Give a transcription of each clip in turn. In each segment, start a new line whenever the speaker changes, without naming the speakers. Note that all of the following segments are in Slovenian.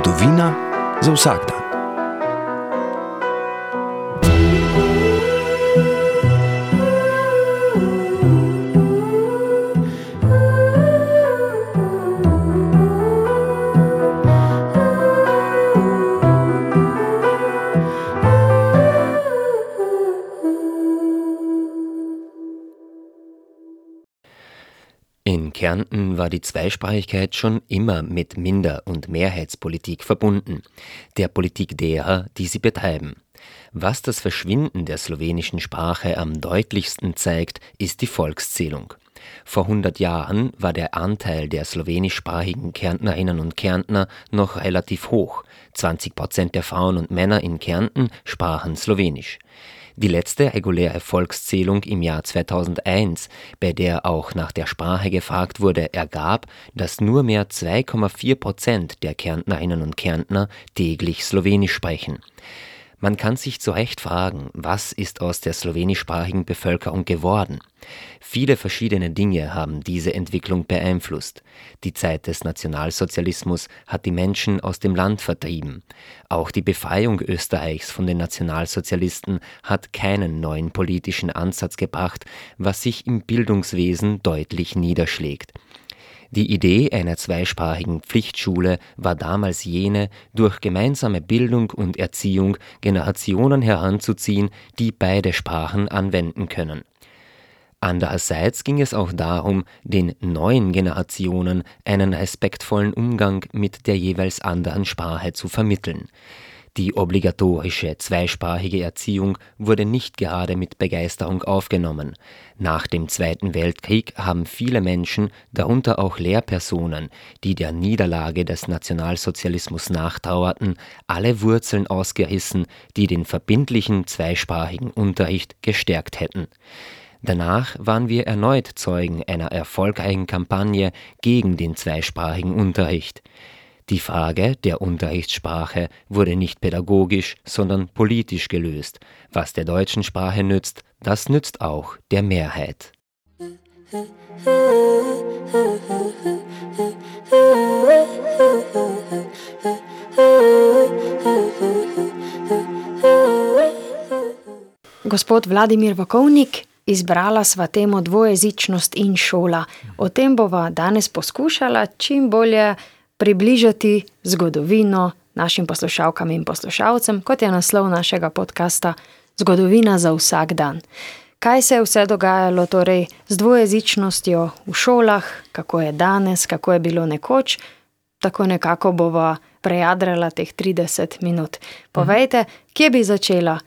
Zgodovina za vsak
Kärnten war die Zweisprachigkeit schon immer mit Minder- und Mehrheitspolitik verbunden, der Politik derer, die sie betreiben. Was das Verschwinden der slowenischen Sprache am deutlichsten zeigt, ist die Volkszählung. Vor 100 Jahren war der Anteil der slowenischsprachigen Kärntnerinnen und Kärntner noch relativ hoch. 20 Prozent der Frauen und Männer in Kärnten sprachen Slowenisch. Die letzte reguläre Volkszählung im Jahr 2001, bei der auch nach der Sprache gefragt wurde, ergab, dass nur mehr 2,4 Prozent der Kärntnerinnen und Kärntner täglich Slowenisch sprechen. Man kann sich zu Recht fragen, was ist aus der slowenischsprachigen Bevölkerung geworden? Viele verschiedene Dinge haben diese Entwicklung beeinflusst. Die Zeit des Nationalsozialismus hat die Menschen aus dem Land vertrieben. Auch die Befreiung Österreichs von den Nationalsozialisten hat keinen neuen politischen Ansatz gebracht, was sich im Bildungswesen deutlich niederschlägt. Die Idee einer zweisprachigen Pflichtschule war damals jene, durch gemeinsame Bildung und Erziehung Generationen heranzuziehen, die beide Sprachen anwenden können. Andererseits ging es auch darum, den neuen Generationen einen respektvollen Umgang mit der jeweils anderen Sprache zu vermitteln. Die obligatorische zweisprachige Erziehung wurde nicht gerade mit Begeisterung aufgenommen. Nach dem Zweiten Weltkrieg haben viele Menschen, darunter auch Lehrpersonen, die der Niederlage des Nationalsozialismus nachtrauerten, alle Wurzeln ausgerissen, die den verbindlichen zweisprachigen Unterricht gestärkt hätten. Danach waren wir erneut Zeugen einer erfolgreichen Kampagne gegen den zweisprachigen Unterricht. Die Frage der Unterrichtssprache wurde nicht pädagogisch, sondern politisch gelöst. Was der deutschen Sprache nützt, das nützt auch der Mehrheit.
Gospod Vladimir Vakovnik, izbrala sva temo dvojezičnost in šola. O tem bova danes poskušala čim bolje približati zgodovino našim poslušalkam in poslušalcem, kot je naslov našega podcasta Zgodovina za vsak dan. Kaj se je vse dogajalo torej z dvojezičnostjo v šolah, kako je danes, kako je bilo nekoč, tako nekako bova prejadrala teh 30 minut. Povejte, kje bi začela?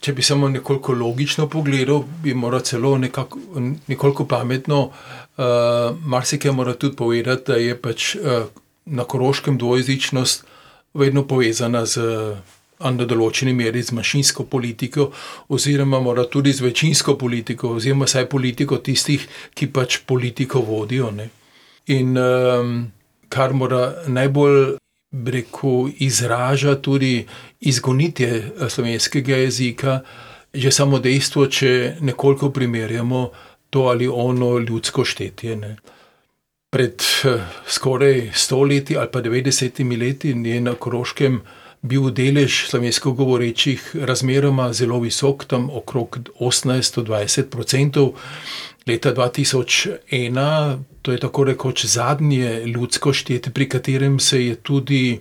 Če bi samo nekoliko logično pogledal, bi moral celo nekako, nekoliko pametno, uh, marsikaj mora tudi povedati, da je pač uh, na koroškem dvojezičnost vedno povezana z, na določeni meri, z manjšinsko politiko, oziroma mora tudi z večinsko politiko, oziroma vsaj politiko tistih, ki pač politiko vodijo. Ne. In um, kar mora najbolj. Breku izraža tudi izgonitje slovenskega jezika, že samo dejstvo, če nekoliko primerjamo to ali ono ljudsko štetje. Ne pred eh, skoraj stoletji ali pa 90 leti je na Koroškem bil delež slovensko govorečih razmeroma zelo visok, tam okrog 18-20 odstotkov. Leta 2001, to je tako rekoč zadnje ljudsko štetje, pri katerem se je tudi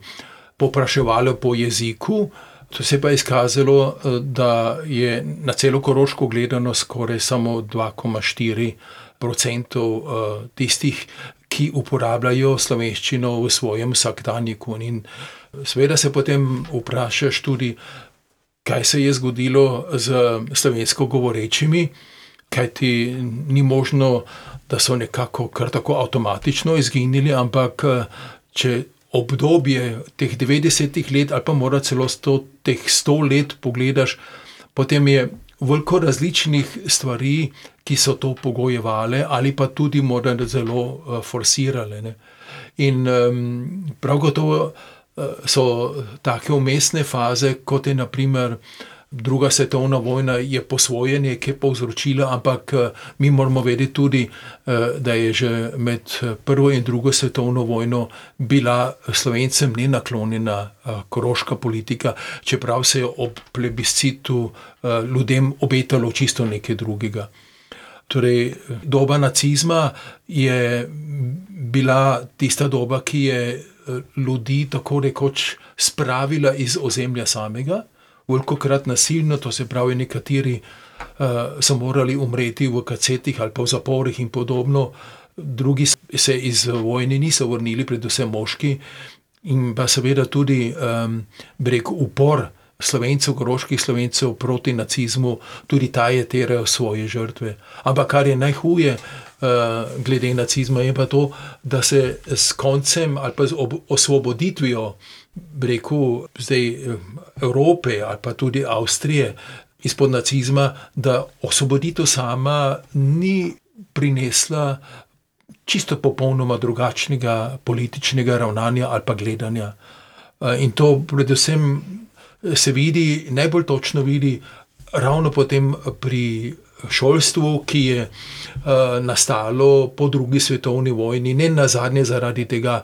popraševalo po jeziku. To se je pa izkazalo, eh, da je na celo Koroško gledano skoraj samo 2,4 odstotkov eh, tistih, ki uporabljajo slovenščino v svojem vsakdanjiku. In seveda se potem vprašaš tudi, kaj se je zgodilo z slovensko govorečimi, kaj ti ni možno, da so nekako kar tako avtomatično izginili, ampak če obdobje teh 90 let ali pa mora celo sto, teh 100 let pogledaš, potem je veliko različnih stvari, ki so to pogojevale, ali pa tudi morda zelo uh, forsirale. Ne. In um, prav gotovo uh, so take umestne faze, kot je naprimer druga svetovna vojna je posvojenje, ki je povzročila, ampak eh, mi moramo vedeti tudi, eh, da je že med prvo in drugo svetovno vojno bila slovencem nenaklonjena koroška politika, čeprav se je ob plebiscitu ljudem obetalo čisto nekaj drugega. Torej, doba nacizma je bila tista doba, ki je ljudi tako rekoč spravila iz ozemlja samega velikokrat nasilno, to se pravi, nekateri uh, so morali umreti v kacetih ali pa v zaporih in podobno, drugi se iz vojne niso vrnili, predvsem moški, in pa seveda tudi um, breg upor slovencev, goroških slovencev proti nacizmu, tudi ta je terajal svoje žrtve. Ampak kar je najhuje. Uh, glede nacizma je pa to, da se s koncem ali pa z osvoboditvijo uh, rekel, zdaj eh, Evrope ali pa tudi Avstrije izpod nacizma, da osvoboditev sama ni prinesla čisto popolnoma drugačnega političnega ravnanja ali pa gledanja. Eh, in to predvsem se vidi, najbolj točno vidi, ravno potem pri šolstvu, ki je uh, nastalo po drugi svetovni vojni, ne na zadnje zaradi tega,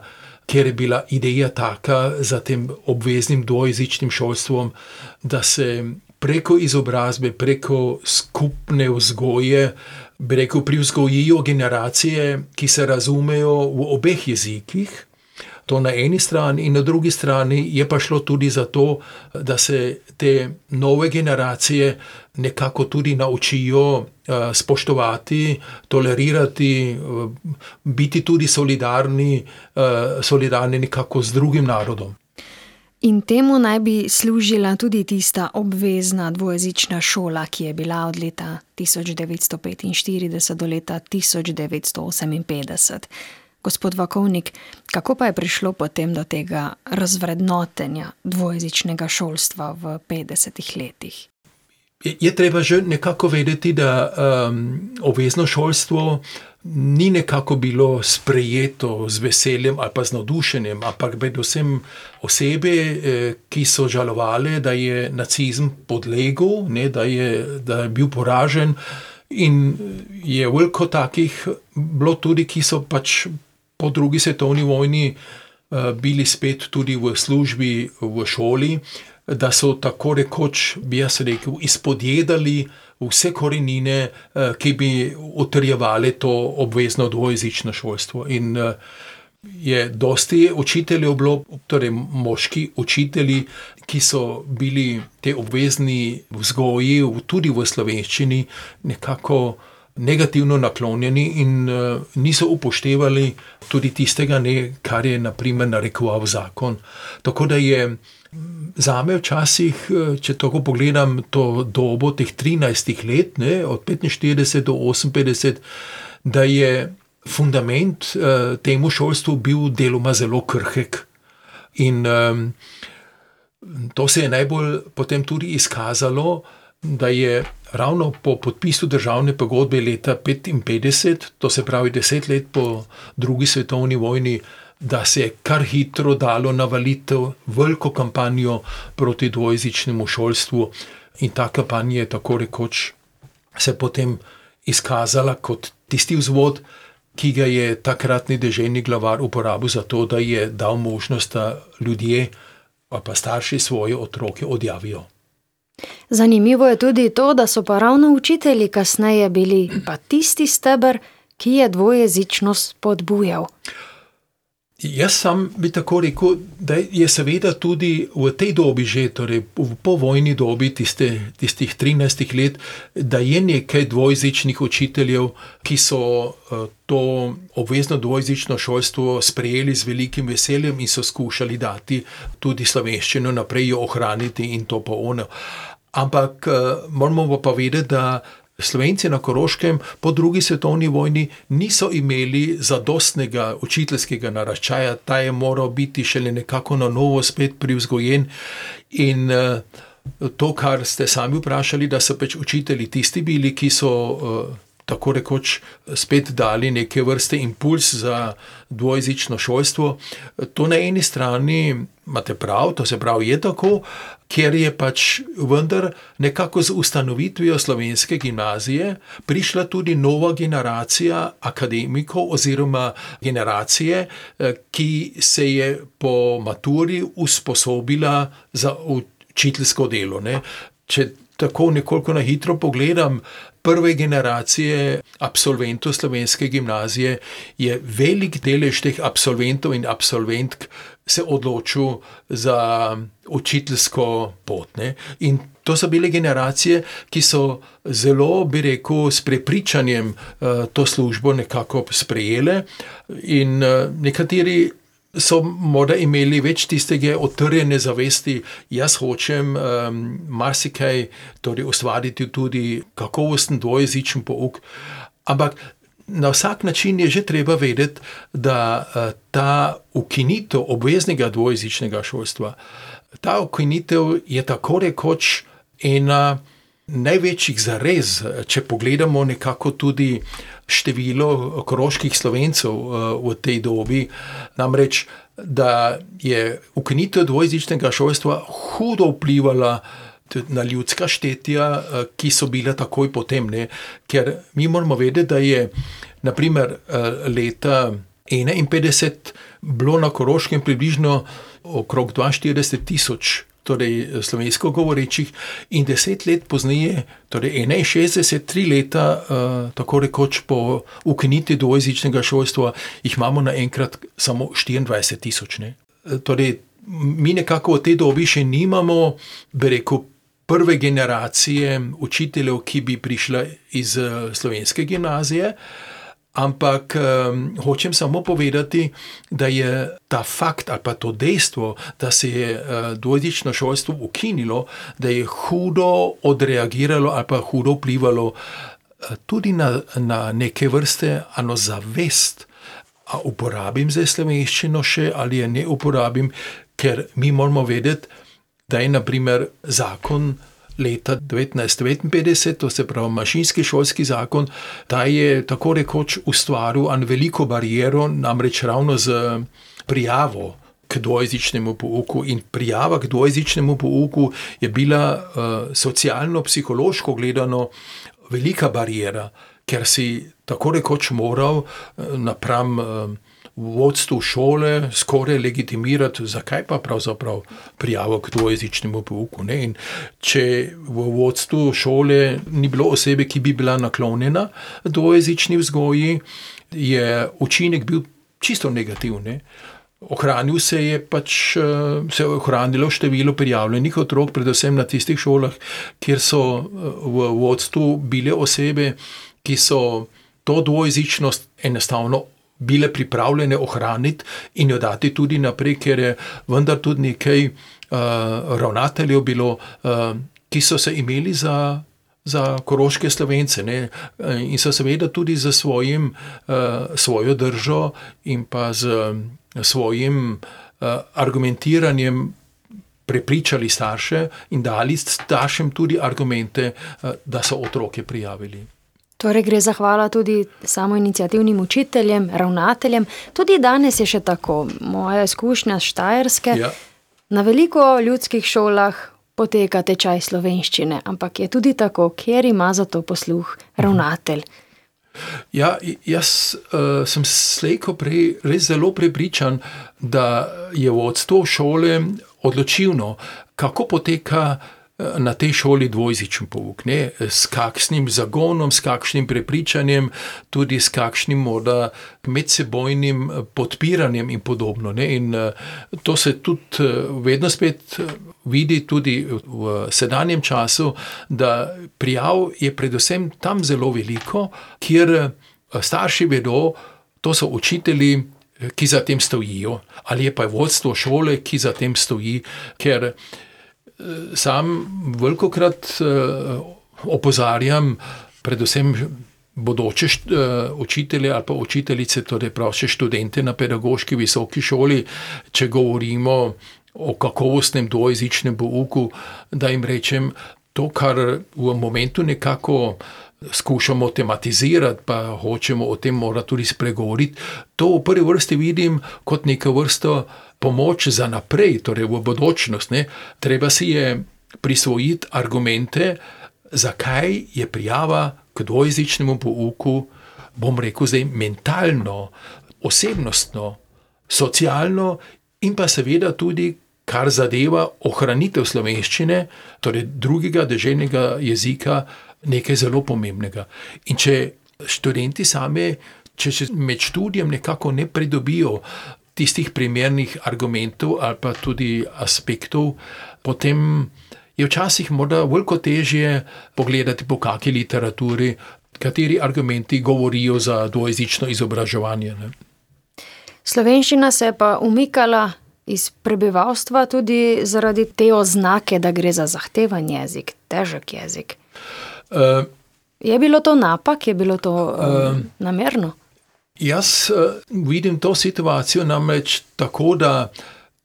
ker je bila ideja taka za tem obveznim dvojezičnim šolstvom, da se preko izobrazbe, preko skupne vzgoje, preko privzgojijo generacije, ki se razumejo v obeh jezikih. To na eni strani, in na drugi strani je pa šlo tudi za to, da se te nove generacije nekako tudi naučijo uh, spoštovati, tolerirati, uh, biti tudi solidarni, uh, solidarni nekako z drugim narodom.
In temu naj bi služila tudi tista obvezna dvojezična šola, ki je bila od leta 1945 do leta 1958. Gospod Vakovnik, kako pa je prišlo potem do tega razvrednotenja dvojezičnega šolstva v 50-ih letih?
Je, je treba že nekako vedeti, da um, obvezno šolstvo ni nekako bilo sprejeto z veseljem ali pa z navdušenjem, ampak predvsem osebe, eh, ki so žalovali, da je nacizem podlegel, ne, da, je, da je bil poražen. In je veliko takih bilo tudi, ki so pač po drugi svetovni vojni uh, bili spet tudi v službi v šoli, da so tako rekoč, bi jaz rekel, izpodjedali vse korenine, uh, ki bi utrjevali to obvezno dvojezično šolstvo. In uh, je dosti učiteljev bilo, torej moški učitelji, ki so bili te obvezni vzgoji, tudi v slovenščini, nekako negativno naklonjeni in uh, niso upoštevali tudi tistega, ne, kar je naprimer narekoval zakon. Tako da je za me včasih, eh, če tako pogledam to dobo teh 13 let, ne, od 45 do 58, da je fundament uh, temu šolstvu bil deloma zelo krhek. In um, to se je najbolj potem tudi izkazalo, da je ravno po podpisu državne pogodbe leta 1955, to se pravi deset let po drugi svetovni vojni, da se je kar hitro dalo navaliti veliko kampanjo proti dvojezičnemu šolstvu, in ta kampanja je tako rekoč se potem izkazala kot tisti vzvod. Ki ga je takratni državni glavar uporabil za to, da je dal možnost, da ljudje, pa starši svoje otroke odjavijo.
Zanimivo je tudi to, da so pa ravno učitelji kasneje bili pa tisti stebr, ki je dvojezičnost podbujal.
Jaz sam bi tako rekel, da je seveda tudi v tej dobi, že torej v povojni dobi, tiste, tistih 13 let, da je nekaj dvojezičnih učiteljev, ki so uh, to obvezno dvojezično šolstvo sprejeli z velikim veseljem in so skušali dati tudi slovenščino naprej, jo ohraniti in to pa ono. Ampak uh, moramo pa vedeti, da Slovenci na Koroškem po drugi svetovni vojni niso imeli zadostnega učiteljskega naraščaja, ta je moral biti šele nekako na novo spet privzgojen. In uh, to, kar ste sami vprašali, da so pač učitelji tisti bili, ki so uh, tako rekoč spet dali neke vrste impuls za dvojezično šolstvo. To na eni strani imate prav, to se pravi, je tako, ker je pač vendar nekako z ustanovitvijo slovenske gimnazije prišla tudi nova generacija akademikov oziroma generacije, eh, ki se je po maturi usposobila za učiteljsko delo. Ne. Če tako nekoliko na hitro pogledam, prve generacije absolventov slovenske gimnazije je velik delež teh absolventov in absolventk se odločil za učiteljsko pot. Ne? In to so bile generacije, ki so zelo, bi rekel, s prepričanjem uh, to službo nekako sprejele, in uh, nekateri so morda imeli več tistega otrjene zavesti, jaz hočem um, marsikaj torej ustvariti, tudi kakovosten dvojezičen pouk. Ampak na vsak način je že treba vedeti, da uh, ta ukinitev obveznega dvojezičnega šolstva, ta ukinitev je tako rekoč ena največjih zarez, če pogledamo nekako tudi število koroških slovencev uh, v tej dobi. Namreč, da je ukinitev dvojezičnega šolstva hudo vplivala na ljudska štetja, uh, ki so bile takoj potem. Ne? Ker mi moramo vedeti, da je naprimer uh, leta 1951 bilo na koroškem približno okrog 42 tisoč torej eh, slovensko govorečih, in deset let pozneje, torej 61, tri leta, uh, tako rekoč po ukinitvi dvojezičnega šolstva, jih imamo naenkrat samo 24 tisoč. Eh, torej, mi nekako v tej dobi še nimamo, bi rekel. Prve generacije učiteljev, ki bi prišle iz slovenske gimnazije, uh, Ampak um, hočem samo povedati, da je ta fakt ali pa to dejstvo, da se je uh, dvojezično šolstvo ukinilo, da je hudo odreagiralo ali pa hudo vplivalo uh, tudi na, na neke vrste ano zavest. A uporabim zdaj slovenščino še ali je ne uporabim, ker mi moramo vedeti, da je naprimer zakon leta 1959, to se pravi mašinski šolski zakon, ta je tako rekoč ustvaril eno veliko barijero, namreč ravno z prijavo. K dvojezičnemu pouku. In prijava k dvojezičnemu pouku je bila uh, socialno-psihološko gledano velika barijera, ker si tako rekoč moral uh, napram uh, vodstvu šole skoraj legitimirati, zakaj pa pravzaprav prijavo k dvojezičnemu pouku. Če v vodstvu šole ni bilo osebe, ki bi bila naklonjena dvojezični vzgoji, je učinek bil čisto negativen. Ohranil se je pač se je ohranilo število prijavljenih otrok, predvsem na tistih šolah, kjer so v vodstvu bile osebe, ki so to dvojezičnost enostavno bile pripravljene ohraniti in jo dati tudi naprej, ker je vendar tudi nekaj uh, ravnateljev bilo, uh, ki so se imeli za. Za koroške slovence ne? in so seveda tudi za svojim, uh, svojo držo in pa z svojim uh, argumentiranjem prepričali starše in dali staršem tudi argumente, uh, da so otroke prijavili.
Torej, gre za hvala tudi samo inicijativnim učiteljem, ravnateljem. Tudi danes je še tako. Moja izkušnja s Štajerske. Ja. Na veliko ljudskih šolah poteka tečaj slovenščine, ampak je tudi tako, kjer ima za to posluh ravnatelj.
Ja, jaz uh, sem slejko prej res zelo prepričan, da je vodstvo šole odločilno, kako poteka na tej šoli dvojezičen pouk, ne? s kakšnim zagonom, s kakšnim prepričanjem, tudi s kakšnim morda medsebojnim podpiranjem in podobno. Ne? In eh, to se tudi eh, vedno spet eh, vidi tudi v sedanjem času, da prijav je predvsem tam zelo veliko, kjer starši vedo, to so učitelji, ki za tem stojijo, ali je pa vodstvo šole, ki za tem stoji, ker sam veliko krat uh, opozarjam, predvsem bodoče uh, učitelje ali pa učiteljice, torej pravše študente na pedagoški visoki šoli, če govorimo o kakovostnem dvojezičnem pouku, da jim rečem to, kar v momentu nekako skušamo tematizirati, pa hočemo o tem morati tudi spregovoriti. To v prvi vrsti vidim kot neko vrsto pomoč za naprej, torej v bodočnost. Ne. Treba si je prisvojiti argumente, zakaj je prijava k dvojezičnemu pouku, bom rekel, zdaj mentalno, osebnostno, socialno in pa seveda tudi. Kar zadeva ohranitev slovenščine, torej drugega državnega jezika, nekaj zelo pomembnega. In če študenti sami, če se med študijem nekako ne pridobijo tistih primernih argumentov ali pa tudi aspektov, potem je včasih morda veliko težje pogledati po kakšni literaturi, kateri argumenti govorijo za dvojezično izobraževanje. Ne.
Slovenščina se je pa umikala iz prebivalstva tudi zaradi te oznake, da gre za zahteven jezik, težek jezik. Uh, je bilo to napak, je bilo to uh, namerno?
Jaz uh, vidim to situacijo namreč tako, da,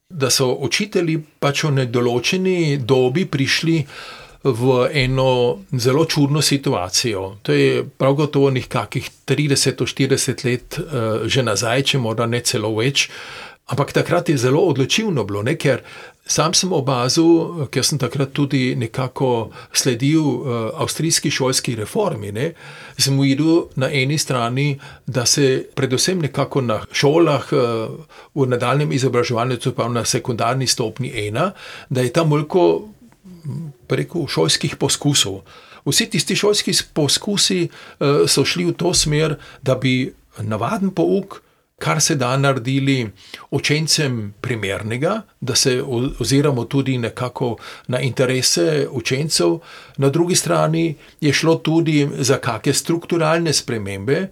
da so učitelji pač v nedoločeni dobi prišli v eno zelo čudno situacijo. To je prav gotovo nekakih 30-40 let uh, že nazaj, če morda ne celo več. Ampak takrat je zelo odločilno bilo, ne? ker Sam sem opazil, ker sem takrat tudi nekako sledil uh, avstrijski šolski reformi. Ne, sem videl na eni strani, da se predvsem nekako na šolah, uh, v nadaljem izobraževanju, pa na sekundarni stopni ena, da je tam veliko preko šolskih poskusov. Vsi tisti šolski poskusi uh, so šli v to smer, da bi navaden pouk kar se da naredili učencem primernega, da se oziramo tudi nekako na interese učencev, na drugi strani je šlo tudi za kakšne strukturalne spremembe,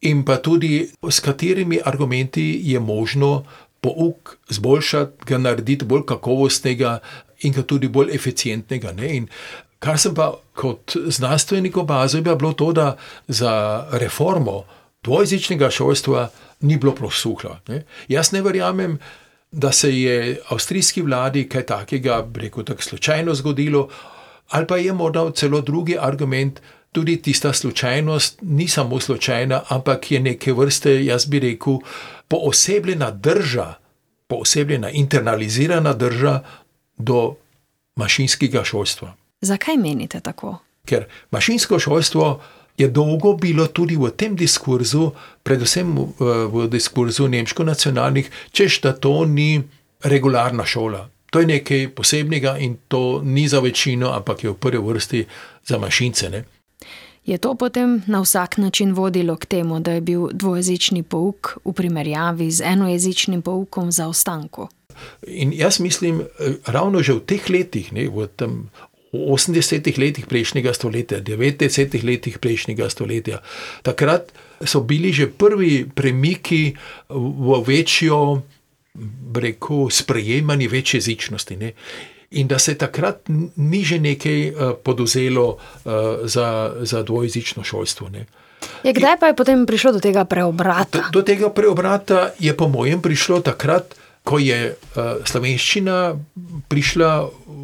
in pa tudi s katerimi argumenti je možno pouk zboljšati, ga narediti bolj kakovostnega in ga tudi bolj eficientnega. Kar sem pa kot znanstvenik opazil, je bilo to, da za reformo dvojezičnega šolstva ni bilo prosuhlo. Ne. Jaz ne verjamem, da se je avstrijski vladi kaj takega, reko tako, slučajno zgodilo, ali pa je morda celo drugi argument, tudi tista slučajnost ni samo slučajna, ampak je neke vrste, jaz bi rekel, poosebljena drža, poosebljena internalizirana drža do mašinskega šolstva.
Zakaj menite tako?
Ker mašinsko šolstvo je dolgo bilo tudi v tem diskurzu, predvsem v, v diskurzu nemško-nacionalnih, češ da to ni regularna šola. To je nekaj posebnega in to ni za večino, ampak je v prvi vrsti za mašince. Ne?
Je to potem na vsak način vodilo k temu, da je bil dvojezični pouk v primerjavi z enojezičnim poukom za ostanku?
In jaz mislim, eh, ravno že v teh letih, ne, v tem v 80-ih letih prejšnjega stoletja, 90-ih letih prejšnjega stoletja. Takrat so bili že prvi premiki v večjo, reko, sprejemanje večje jezičnosti. Ne? In da se takrat ni že nekaj uh, poduzelo uh, za, za dvojezično šolstvo. Ne?
Je, kdaj pa je potem prišlo do tega preobrata?
Do, do tega preobrata je, po mojem, prišlo takrat, ko je uh, slovenščina prišla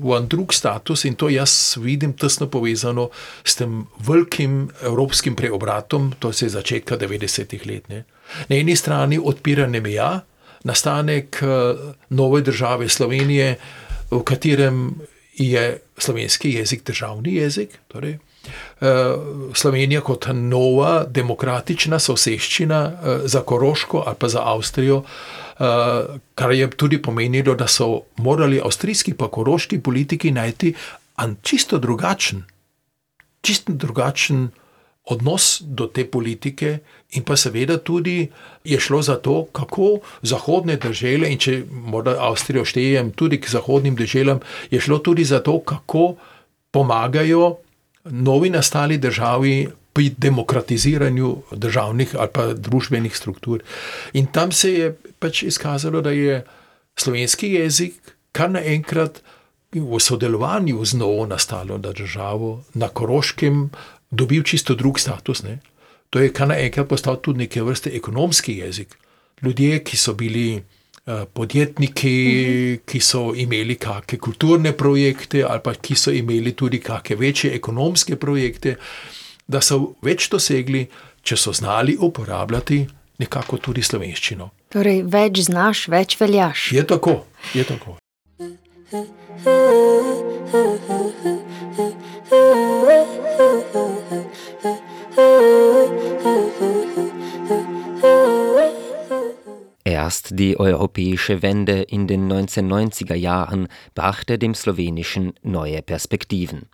v en drug status in to jaz vidim tesno povezano s tem velikim evropskim preobratom, to se je začetka 90-ih let. Ne. Na eni strani odpiranje meja, nastanek uh, nove države Slovenije, v katerem je slovenski jezik državni jezik. Torej, Slovenija kot nova demokratična soseščina uh, za Koroško ali pa za Avstrijo. Uh, kar je tudi pomenilo, da so morali avstrijski pa koroški politiki najti čisto drugačen, čisto drugačen odnos do te politike, in pa seveda tudi je šlo za to, kako zahodne države, in če morda Avstrijo štejem tudi k zahodnim državam, je šlo tudi za to, kako pomagajo novi nastali državi pri demokratiziranju državnih ali pa družbenih struktur. In tam se je pač izkazalo, da je slovenski jezik kar naenkrat v sodelovanju z novo nastalo državo na Koroškem dobil čisto drug status. Ne? To je kar naenkrat postal tudi neke vrste ekonomski jezik. Ljudje, ki so bili. Eh, podjetniki, mhm. ki so imeli kakšne kulturne projekte, ali pa ki so imeli tudi kakšne večje ekonomske projekte, da so več dosegli, če so znali uporabljati nekako tudi slovenščino.
Torej, več znaš, več veljaš.
Je tako, je tako.
Erst die europäische Wende in den 1990er Jahren brachte dem Slowenischen neue Perspektiven.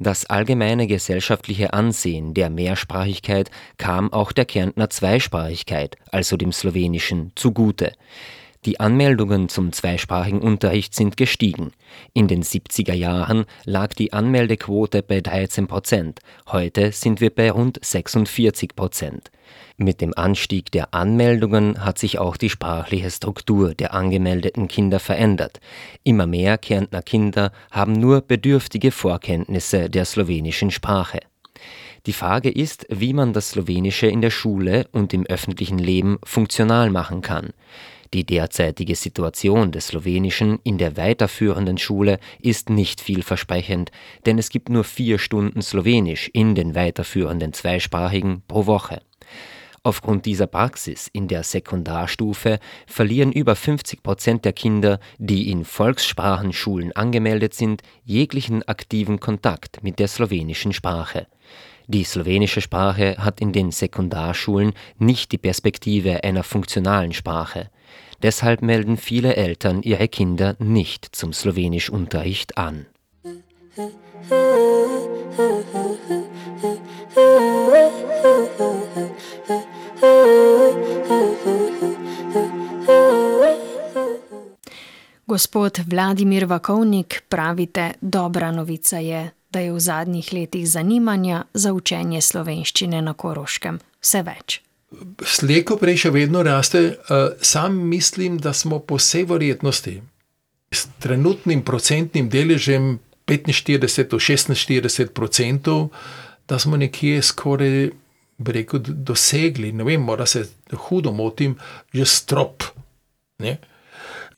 Das allgemeine gesellschaftliche Ansehen der Mehrsprachigkeit kam auch der Kärntner Zweisprachigkeit, also dem Slowenischen, zugute. Die Anmeldungen zum zweisprachigen Unterricht sind gestiegen. In den 70er Jahren lag die Anmeldequote bei 13 Prozent. Heute sind wir bei rund 46 Prozent. Mit dem Anstieg der Anmeldungen hat sich auch die sprachliche Struktur der angemeldeten Kinder verändert. Immer mehr Kärntner Kinder haben nur bedürftige Vorkenntnisse der slowenischen Sprache. Die Frage ist, wie man das Slowenische in der Schule und im öffentlichen Leben funktional machen kann. Die derzeitige Situation des Slowenischen in der weiterführenden Schule ist nicht vielversprechend, denn es gibt nur vier Stunden Slowenisch in den weiterführenden Zweisprachigen pro Woche. Aufgrund dieser Praxis in der Sekundarstufe verlieren über 50 Prozent der Kinder, die in Volkssprachenschulen angemeldet sind, jeglichen aktiven Kontakt mit der slowenischen Sprache. Die slowenische Sprache hat in den Sekundarschulen nicht die Perspektive einer funktionalen Sprache. Deshalb melden viele Eltern ihre Kinder nicht zum Slowenischunterricht an.
Gospod Vladimir Vakovnik, pravite, dobra novica je, da je v zadnjih letih zanimanja za učenje slovenščine na Koroškem vse več.
Slejko prej še vedno raste, sam mislim, da smo po vsej verjetnosti s trenutnim procentnim deležem 45 do 46 odstotkov, da smo nekje skoraj, rekel, dosegli, ne vem, morda se hudo motim, že strop. Ne?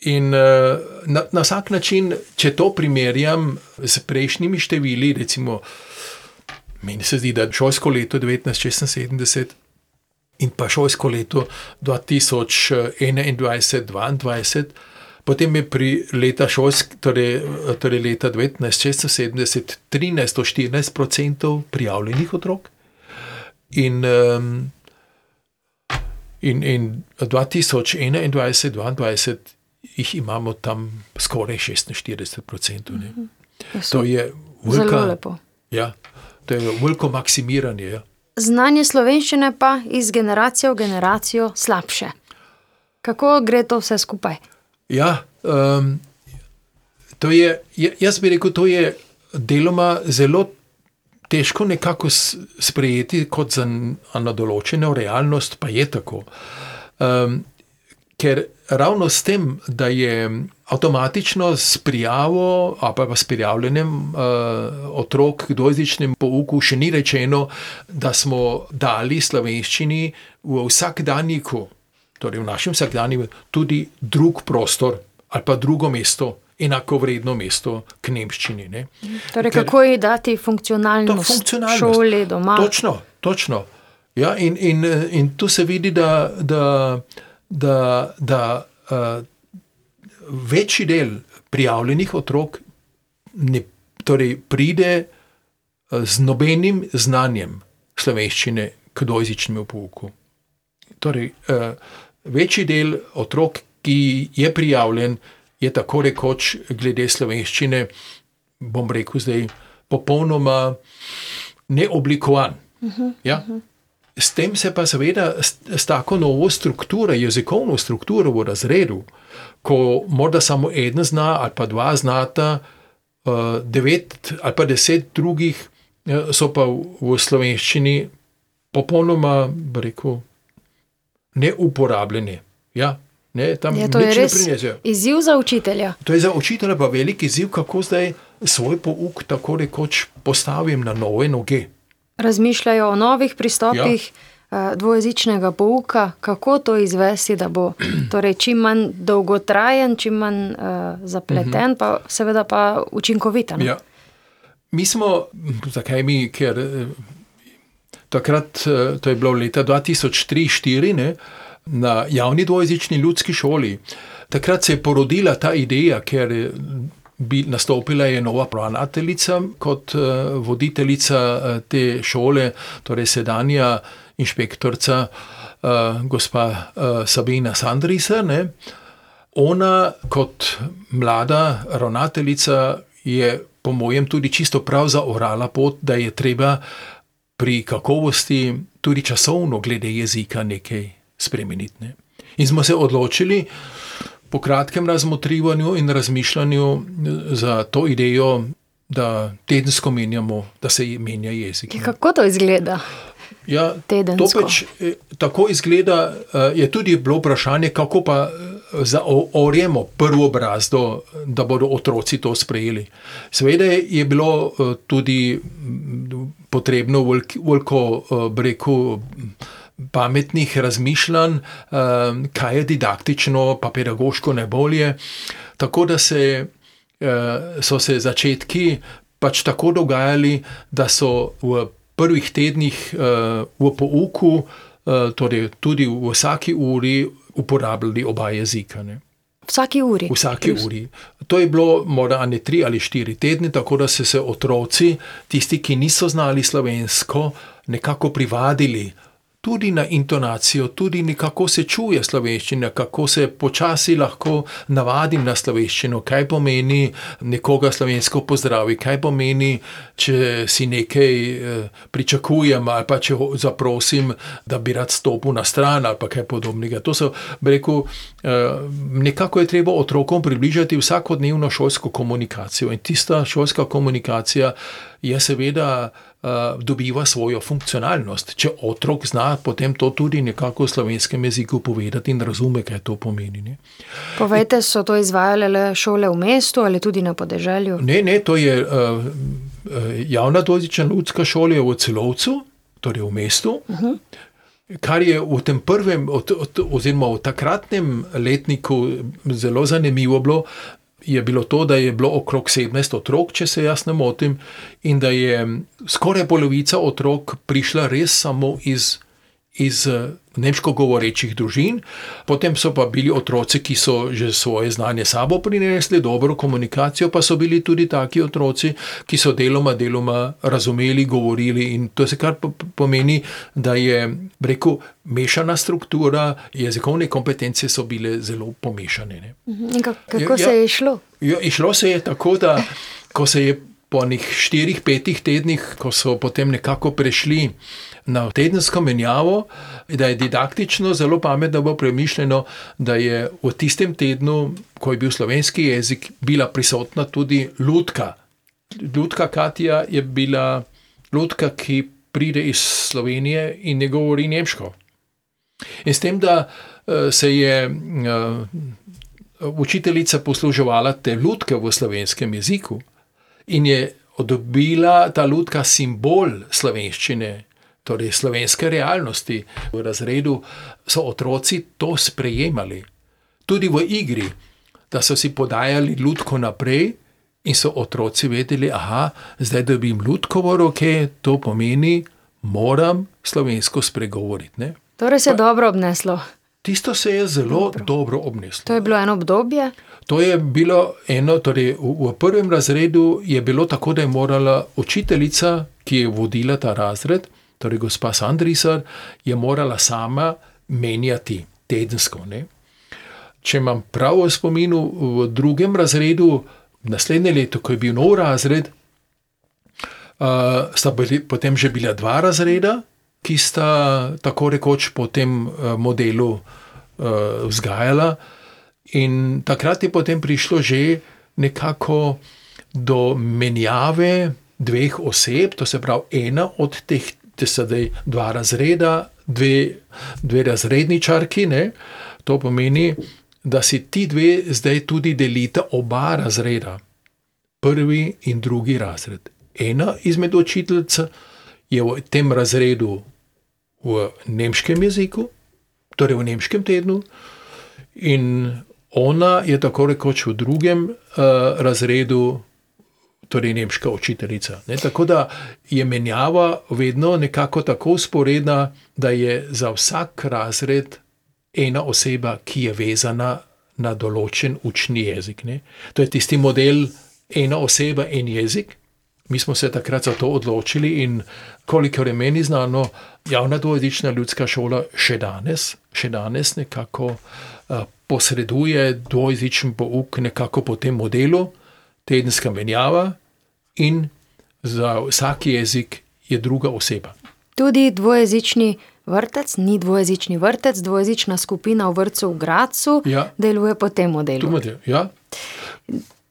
In na, na vsak način, če to primerjam s prejšnjimi števili, recimo, meni se zdi, da je šolsko leto 1976 in pa šolsko leto 2021-2022, potem je pri leta šolsk, torej, torej leta 1976 13 do 14 odstotkov prijavljenih otrok. In, um, in, in 2021-2022 jih imamo tam skoraj 46 odstotkov. To je
veliko.
Ja, to je veliko maksimiranje. Ja.
Znanje slovenščine pa iz generacije v generacijo slabše. Kako gre to vse skupaj?
Ja, um, to je, jaz bi rekel, to je deloma zelo težko nekako sprejeti kot za eno določeno realnost, pa je tako. Um, ker ravno s tem, da je avtomatično s prijavo ali pa s prijavljanjem uh, otrok k dvojezičnemu pouku, še ni rečeno, da smo dali slovenščini v vsakdanjiku, torej v našem vsakdanjiku, tudi drug prostor ali pa drugo mesto. Enako vredno mesto k nemščini. Ne.
Torej, Ker, kako je dati funkcionalnost, funkcionalnost šoli, doma?
Točno, točno. Ja, in, in, in tu se vidi, da, da, da, da uh, večji del prijavljenih otrok ne, torej pride uh, z nobenim znanjem slovenščine k dvojezičnemu pouku. Torej, uh, večji del otrok, ki je prijavljen, je tako rekoč glede slovenščine, bom rekel zdaj, popolnoma neoblikovan. Uh -huh, ja? uh -huh. S tem se pa seveda s, s tako novo strukturo, jezikovno strukturo v razredu, ko morda samo en zna ali pa dva znata, uh, devet ali pa deset drugih uh, so pa v, v slovenščini popolnoma, rekel, neuporabljeni. Ja, ne, tam
je to res izziv za učitelja.
To je za učitelja pa velik izziv, kako zdaj svoj pouk tako rekoč postavim na nove noge
razmišljajo o novih pristopih ja. dvojezičnega pouka, kako to izvesti, da bo torej čim manj dolgotrajen, čim manj uh, zapleten, -huh. pa seveda pa učinkoviten.
Ja. Mi smo, zakaj mi, ker takrat, eh, to je bilo leta 2003-2004, na javni dvojezični ljudski šoli. Takrat se je porodila ta ideja, ker bi nastopila je nova ravnateljica kot uh, voditeljica te šole, torej sedanja inšpektorica, gospa Sabina Sandrisa. Ne. Ona, kot mlada ravnateljica, je po mojem tudi čisto prav zaorala pot, da je treba pri kakovosti, tudi časovno, glede jezika, nekaj spremeniti. Ne. In smo se odločili, po kratkem razmotrivanju in razmišljanju za to idejo, da tedensko menjamo, da se menja jezik.
Kako to izgleda?
Ja, to pač eh, tako izgleda. Eh, je tudi bilo vprašanje, kako pa eh, zaorjemo prvo brazdo, da bodo otroci to sprejeli. Seveda je bilo tudi potrebno veliko breku pametnih razmišljanj, kaj je didaktično, pa pedagoško najbolje. Tako da se, so se začetki pač tako dogajali, da so v prvih tednih eh, v pouku, eh, torej tudi v vsaki uri, uporabljali oba jezika. Ne.
Vsaki uri.
Vsaki uri. To je bilo morda ne tri ali štiri tedne, tako da so se otroci, tisti, ki niso znali slovensko, nekako privadili tudi na intonacijo, tudi nekako se čuje slovenščina, kako se počasi lahko navadim na slovenščino, kaj pomeni nekoga slovensko pozdravi, kaj pomeni, če si nekaj eh, pričakujem ali pa če zaprosim, da bi rad stopil na stran ali kaj podobnega. To so, rekel, eh, nekako je treba otrokom približati vsakodnevno šolsko komunikacijo. In tista šolska komunikacija je seveda dobiva svojo funkcionalnost. Če otrok zna potem to tudi nekako v slovenskem jeziku povedati in razume, kaj to pomeni. Ne.
Povejte, so to izvajale le šole v mestu ali tudi na podeželju?
Ne, ne, to je uh, javna dvojezična ljudska šola v celovcu, torej v mestu. Uh -huh. Kar je v tem prvem, oziroma v takratnem letniku zelo zanimivo bilo, je bilo to, da je bilo okrog 17 otrok, če se jaz ne motim, in da je skoraj polovica otrok prišla res samo iz, iz nemško govorečih družin, potem so pa bili otroci, ki so že svoje znanje sabo prinesli, dobro komunikacijo, pa so bili tudi taki otroci, ki so deloma, deloma razumeli, govorili. In to se kar pomeni, da je rekel, mešana struktura, jezikovne kompetence so bile zelo pomešane.
Mhm. In kako ja, se je šlo?
Ja, išlo se je tako, da ko se je po nekih štirih, petih tednih, ko so potem nekako prešli na tedensko menjavo, da je didaktično zelo pametno bilo premišljeno, da je v tistem tednu, ko je bil slovenski jezik, bila prisotna tudi ljudka. Ljudka Katja je bila ljudka, ki pride iz Slovenije in ne govori nemško. In s tem, da eh, se je eh, učiteljica posluževala te ljudke v slovenskem jeziku in je dobila ta ljudka simbol slovenščine torej slovenske realnosti. V razredu so otroci to sprejemali, tudi v igri, da so si podajali ljudko naprej. In so otroci vedeli, da zdaj dobim ljudko v roke, to pomeni, moram slovensko spregovoriti. Ne?
Torej se je dobro obneslo.
Tisto se je zelo dobro. dobro obneslo.
To je bilo eno obdobje.
To je bilo eno, torej v, v prvem razredu je bilo tako, da je morala učiteljica, ki je vodila ta razred, torej gospa Sandrisar, je morala sama menjati tedensko. Ne? Če imam prav v spominu, v drugem razredu, naslednje leto, ko je bil nov razred, uh, sta bili, potem že bila dva razreda, ki sta tako rekoč po tem uh, modelu uh, vzgajala. In takrat je potem prišlo že nekako do menjave dveh oseb, to se pravi, ena od teh te sedaj dva razreda, dve, dve razredničarki. Ne? To pomeni, da si ti dve zdaj tudi delita oba razreda, prvi in drugi razred. Ena izmed učiteljic je v tem razredu v nemškem jeziku, torej v nemškem tednu, in ona je tako rekoč v drugem uh, razredu torej nemška učiteljica. Ne? Tako da je menjava vedno nekako tako usporedna, da je za vsak razred ena oseba, ki je vezana na določen učni jezik. Ne? To je tisti model, ena oseba, en jezik. Mi smo se takrat za to odločili, in kolikor je meni znano, javna dvojezična ljudska šola še danes, še danes nekako uh, posreduje dvojezičen pouk nekako po tem modelu, tedenska menjava in za vsak jezik je druga oseba.
Tudi dvojezični vrtec, ni dvojezični vrtec, dvojezična skupina v vrtu v Gracu
Ja.
deluje po tem modelu.
Tu imate, ja?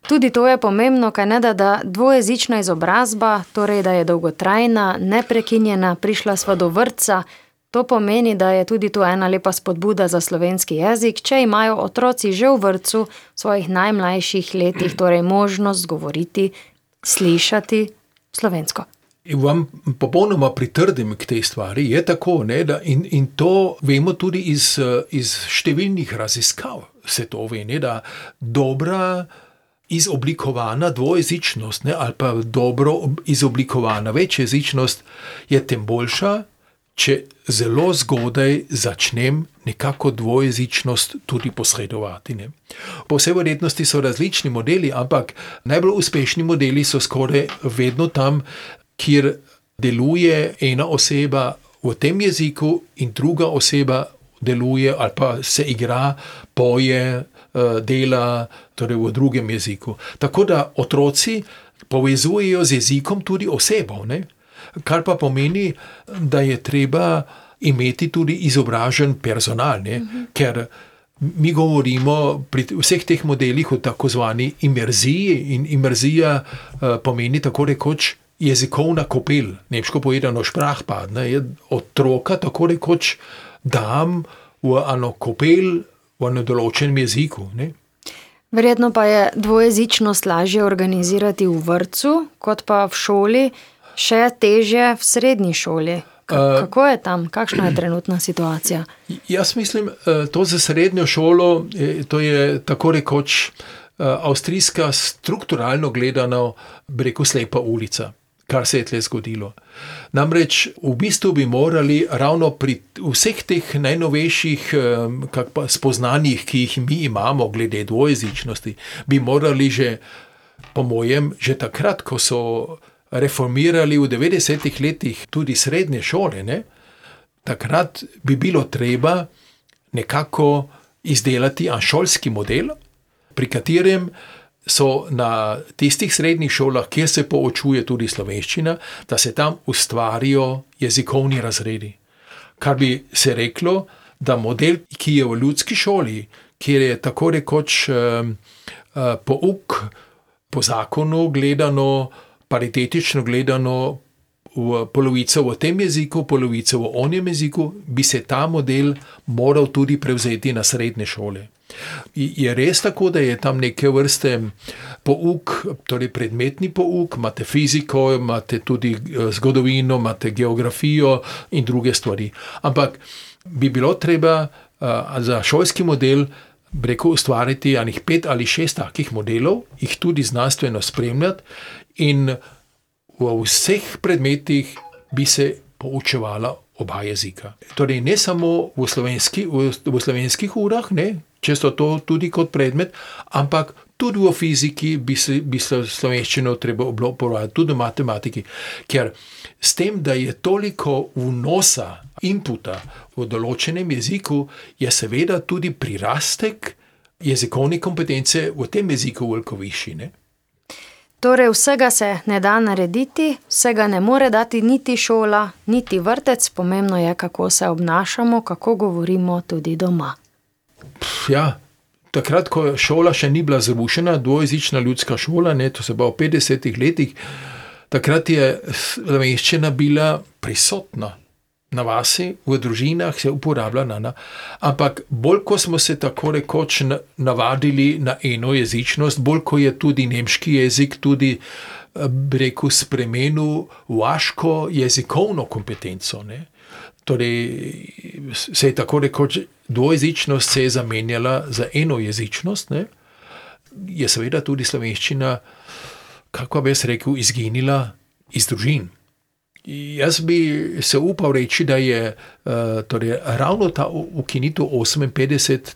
Tudi to je pomembno, kaj ne da, da dvojezična izobrazba, torej da je dolgotrajna, neprekinjena, prišla sva do vrca. To pomeni, da je tudi to ena lepa spodbuda za slovenski jezik, če imajo otroci že v vrtu v svojih najmlajših letih, torej možnost govoriti, slišati slovensko.
In vam popolnoma pritrdim k tej stvari. Je tako, ne, da, in, in to vemo tudi iz, eh, iz številnih raziskav. Se to ve, ne, da dobra izoblikovana dvojezičnost ne, ali pa dobro ob- izoblikovana večjezičnost je tem boljša, če zelo zgodaj začnem nekako dvojezičnost tudi posredovati. Ne. Po vsej verjetnosti so različni modeli, ampak najbolj uspešni modeli so skoraj vedno tam, kjer deluje ena oseba v tem jeziku in druga oseba deluje ali pa se igra, poje, dela torej v drugem jeziku. Tako da otroci povezujejo z jezikom tudi osebo. Ne? Kar pa pomeni, da je treba imeti tudi izobražen personal, ne? ker mi govorimo pri vseh teh modelih o tako zvani imerziji, in imerzija uh, pomeni tako rekoč jezikovna kopel, nemško povedano šprahpad. Ne? Je otroka tako rekoč dam v eno kopel v enem določenem jeziku. Ne?
Verjetno pa je dvojezičnost lažje organizirati v vrtu, kot pa v šoli, še teže v srednji šoli. Ka- Kako je tam, kakšna je trenutna situacija?
Jaz mislim, eh, to za srednjo šolo, eh, to je tako rekoč eh, avstrijska, strukturalno gledano, bi rekel, slepa ulica, kar se je tle zgodilo. Namreč v bistvu bi morali ravno pri vseh teh najnovejših pa, spoznanjih, ki jih mi imamo glede dvojezičnosti, bi morali že, po mojem, že takrat, ko so reformirali v 90-ih letih tudi srednje šole, ne, takrat bi bilo treba nekako izdelati anšolski model, pri katerem so na tistih srednjih šolah, kjer se poučuje tudi slovenščina, da se tam ustvarijo jezikovni razredi. Kar bi se reklo, da model, ki je v ljudski šoli, kjer je tako rekoč um, uh, pouk po zakonu gledano, paritetično gledano, v polovico v tem jeziku, polovico v onem jeziku, bi se ta model moral tudi prevzeti na srednje šole. Je res tako, da je tam neke vrste pouk, torej predmetni pouk, imate fiziko, imate tudi eh, zgodovino, imate geografijo in druge stvari. Ampak bi bilo treba uh, za šolski model rekel, ustvariti enih pet ali šest takih modelov, jih tudi znanstveno spremljati in v vseh predmetih bi se poučevala oba jezika. Torej, ne samo v, slovenski, v, v slovenskih urah, ne, če so to tudi kot predmet, ampak tudi v fiziki bi se bi se slovenščino treba uporabljati, tudi v matematiki. Ker s tem, da je toliko vnosa, inputa v določenem jeziku, je seveda tudi prirastek jezikovne kompetence v tem jeziku veliko višji. Ne?
Torej, vsega se ne da narediti, vsega ne more dati niti šola, niti vrtec, pomembno je, kako se obnašamo, kako govorimo tudi doma.
Ja, takrat, ko šola še ni bila zrušena, dvojezična ljudska šola, ne, to se bo v 50-ih letih, takrat je slovenščina bila prisotna. Na vasi, v družinah se uporablja nana. Ampak bolj, ko smo se tako rekoč na- navadili na eno jezičnost, bolj, ko je tudi nemški jezik tudi, eh, rekel, spremenil vaško jezikovno kompetenco. Ne? Torej, se je tako rekoč dvojezičnost se je zamenjala za enojezičnost, ne? je seveda tudi slovenščina kako bi jaz rekel, izginila iz družin. Jaz bi se upal reči, da je uh, torej, ravno ta ukinitev 58,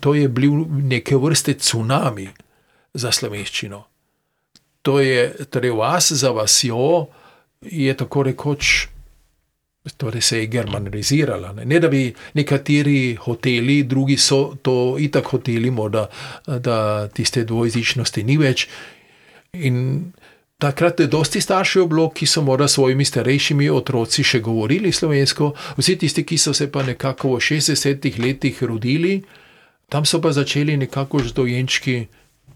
to je bil neke vrste tsunami za slovenščino. To je torej vas za vasjo, je tako rekoč. Torej se je germanizirala. Ne? ne da bi nekateri hoteli, drugi so to itak hoteli, morda, da tiste dvojezičnosti ni več. In takrat je dosti staršev bilo, ki so morda svojimi starejšimi otroci še govorili slovensko, vsi tisti, ki so se pa nekako v 60-ih letih rodili, tam so pa začeli nekako z dojenčki,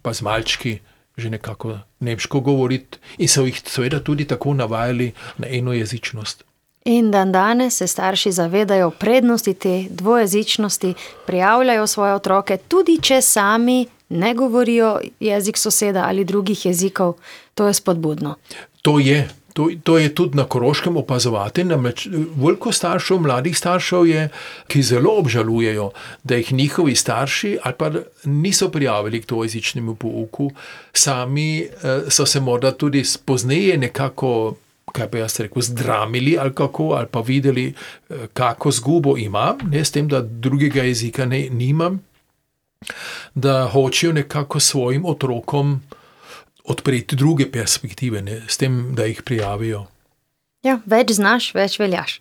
pa z malčki. Že nekako nemško govoriti, in so jih seveda tudi tako navajali na eno jezičnost.
In dan danes se starši zavedajo prednosti te dvojezičnosti, prijavljajo svoje otroke, tudi če sami ne govorijo jezik soseda ali drugih jezikov. To je spodbudno.
To je. To, to je tudi na Koroškem opazovati. Namreč veliko staršev, mladih staršev je, ki zelo obžalujejo, da jih njihovi starši ali pa niso prijavili k dvojezičnemu pouku, sami eh, so se morda tudi pozneje nekako kaj bi jaz rekel, zdramili ali kako, ali pa videli, eh, kako zgubo imam, ne s tem, da drugega jezika ne, nimam, da hočejo nekako svojim otrokom odpreti druge perspektive, ne, s tem, da jih prijavijo.
Ja, več znaš, več veljaš.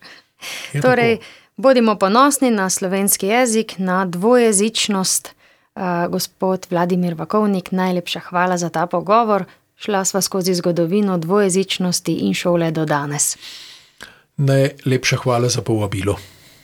Je torej, tako. bodimo ponosni na slovenski jezik, na dvojezičnost. Uh, gospod Vladimir Vakovnik, najlepša hvala za ta pogovor. Šla sva skozi zgodovino dvojezičnosti in šole do danes.
Najlepša hvala za povabilo.